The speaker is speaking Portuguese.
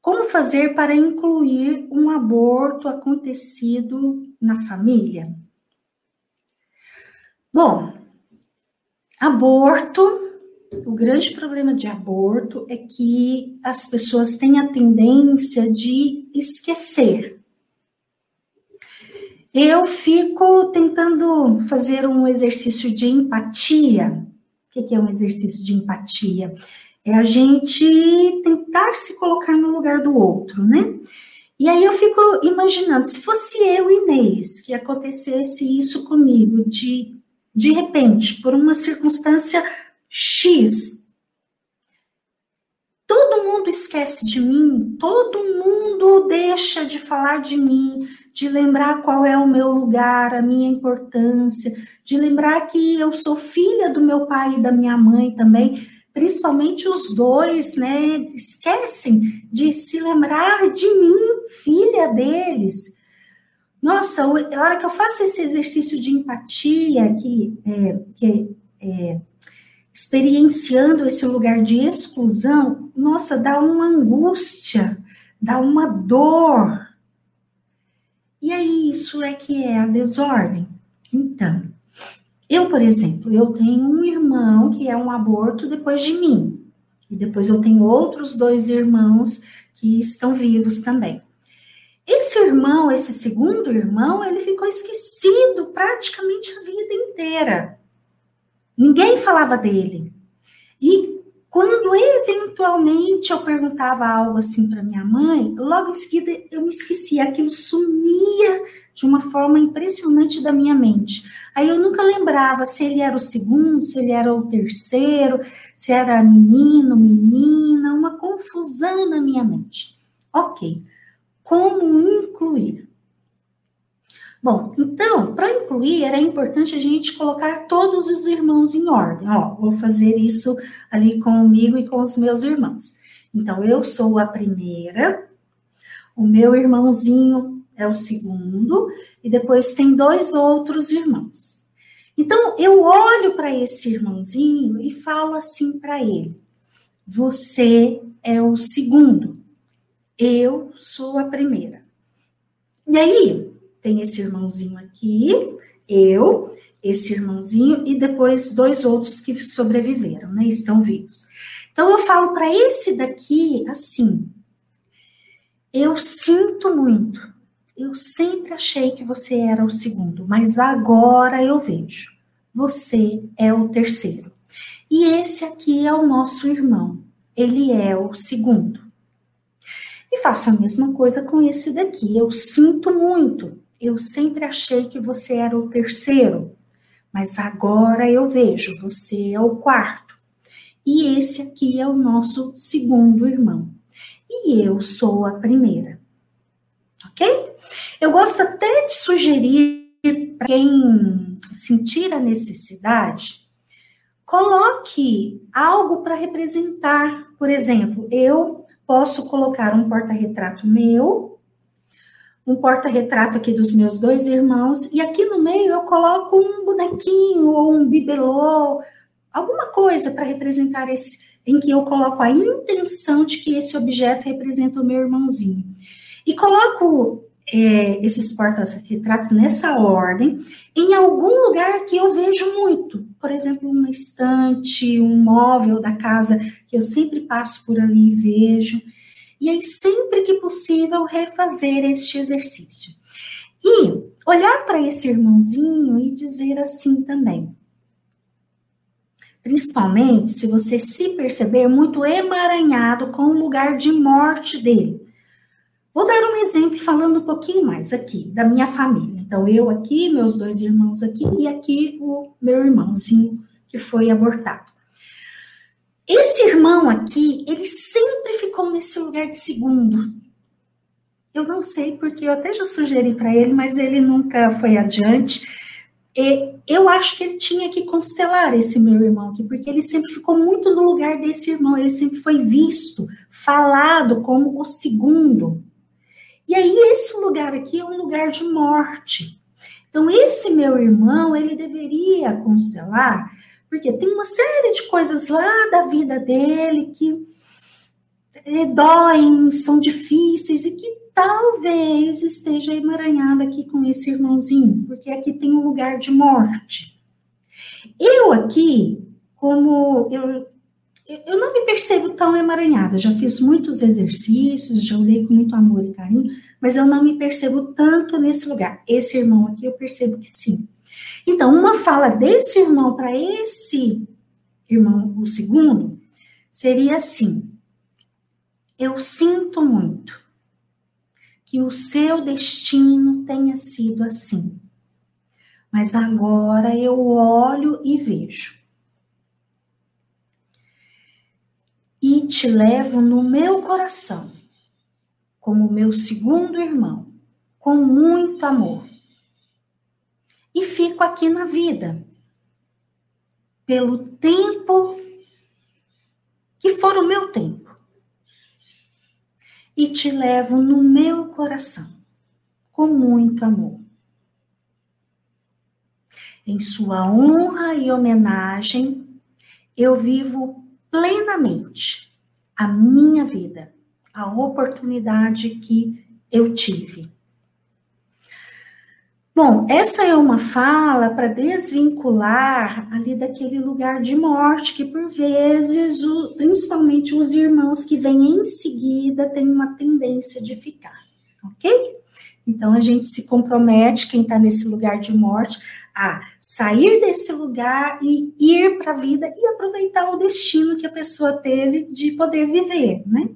Como fazer para incluir um aborto acontecido na família? Bom, aborto, o grande problema de aborto é que as pessoas têm a tendência de esquecer. Eu fico tentando fazer um exercício de empatia. O que é um exercício de empatia? É a gente tentar se colocar no lugar do outro, né? E aí eu fico imaginando, se fosse eu, Inês, que acontecesse isso comigo, de de repente, por uma circunstância X, todo mundo esquece de mim, todo mundo deixa de falar de mim, de lembrar qual é o meu lugar, a minha importância, de lembrar que eu sou filha do meu pai e da minha mãe também, principalmente os dois, né, esquecem de se lembrar de mim, filha deles. Nossa, a hora que eu faço esse exercício de empatia, que, é, que é, experienciando esse lugar de exclusão, nossa, dá uma angústia, dá uma dor. E aí, isso é que é a desordem. Então, eu, por exemplo, eu tenho um irmão que é um aborto depois de mim. E depois eu tenho outros dois irmãos que estão vivos também. Esse irmão, esse segundo irmão, ele ficou esquecido praticamente a vida inteira. Ninguém falava dele. E quando eventualmente eu perguntava algo assim para minha mãe, logo em seguida eu me esquecia, aquilo sumia de uma forma impressionante da minha mente. Aí eu nunca lembrava se ele era o segundo, se ele era o terceiro, se era menino, menina, uma confusão na minha mente. Ok. Como incluir? Bom, então, para incluir, era importante a gente colocar todos os irmãos em ordem. Ó, vou fazer isso ali comigo e com os meus irmãos. Então, eu sou a primeira, o meu irmãozinho é o segundo, e depois tem dois outros irmãos. Então, eu olho para esse irmãozinho e falo assim para ele: Você é o segundo. Eu sou a primeira. E aí, tem esse irmãozinho aqui, eu, esse irmãozinho e depois dois outros que sobreviveram, né? Estão vivos. Então eu falo para esse daqui assim: eu sinto muito. Eu sempre achei que você era o segundo, mas agora eu vejo. Você é o terceiro. E esse aqui é o nosso irmão. Ele é o segundo. E faço a mesma coisa com esse daqui. Eu sinto muito. Eu sempre achei que você era o terceiro, mas agora eu vejo, você é o quarto. E esse aqui é o nosso segundo irmão. E eu sou a primeira. Ok? Eu gosto até de sugerir para quem sentir a necessidade, coloque algo para representar. Por exemplo, eu posso colocar um porta-retrato meu, um porta-retrato aqui dos meus dois irmãos, e aqui no meio eu coloco um bonequinho ou um bibelô, alguma coisa para representar esse, em que eu coloco a intenção de que esse objeto representa o meu irmãozinho. E coloco é, esses porta-retratos nessa ordem em algum lugar que eu vejo muito. Por exemplo, uma estante, um móvel da casa que eu sempre passo por ali e vejo. E aí, sempre que possível, refazer este exercício. E olhar para esse irmãozinho e dizer assim também. Principalmente se você se perceber muito emaranhado com o lugar de morte dele. Vou dar um exemplo falando um pouquinho mais aqui da minha família. Então, eu aqui, meus dois irmãos aqui e aqui o meu irmãozinho que foi abortado. Esse irmão aqui, ele sempre ficou nesse lugar de segundo. Eu não sei porque eu até já sugeri para ele, mas ele nunca foi adiante. E eu acho que ele tinha que constelar esse meu irmão aqui, porque ele sempre ficou muito no lugar desse irmão, ele sempre foi visto, falado como o segundo. E aí, esse lugar aqui é um lugar de morte. Então, esse meu irmão, ele deveria constelar, porque tem uma série de coisas lá da vida dele que é, doem, são difíceis e que talvez esteja emaranhada aqui com esse irmãozinho, porque aqui tem um lugar de morte. Eu aqui, como eu, eu não me percebo tão emaranhada, já fiz muitos exercícios, já olhei com muito amor e carinho, mas eu não me percebo tanto nesse lugar. Esse irmão aqui eu percebo que sim. Então, uma fala desse irmão para esse irmão, o segundo, seria assim: Eu sinto muito que o seu destino tenha sido assim. Mas agora eu olho e vejo. E te levo no meu coração, como meu segundo irmão, com muito amor. E fico aqui na vida, pelo tempo que for o meu tempo. E te levo no meu coração, com muito amor. Em sua honra e homenagem, eu vivo plenamente a minha vida, a oportunidade que eu tive. Bom, essa é uma fala para desvincular ali daquele lugar de morte que por vezes, o, principalmente os irmãos que vêm em seguida, têm uma tendência de ficar, ok? Então a gente se compromete, quem está nesse lugar de morte, a sair desse lugar e ir para a vida e aproveitar o destino que a pessoa teve de poder viver, né?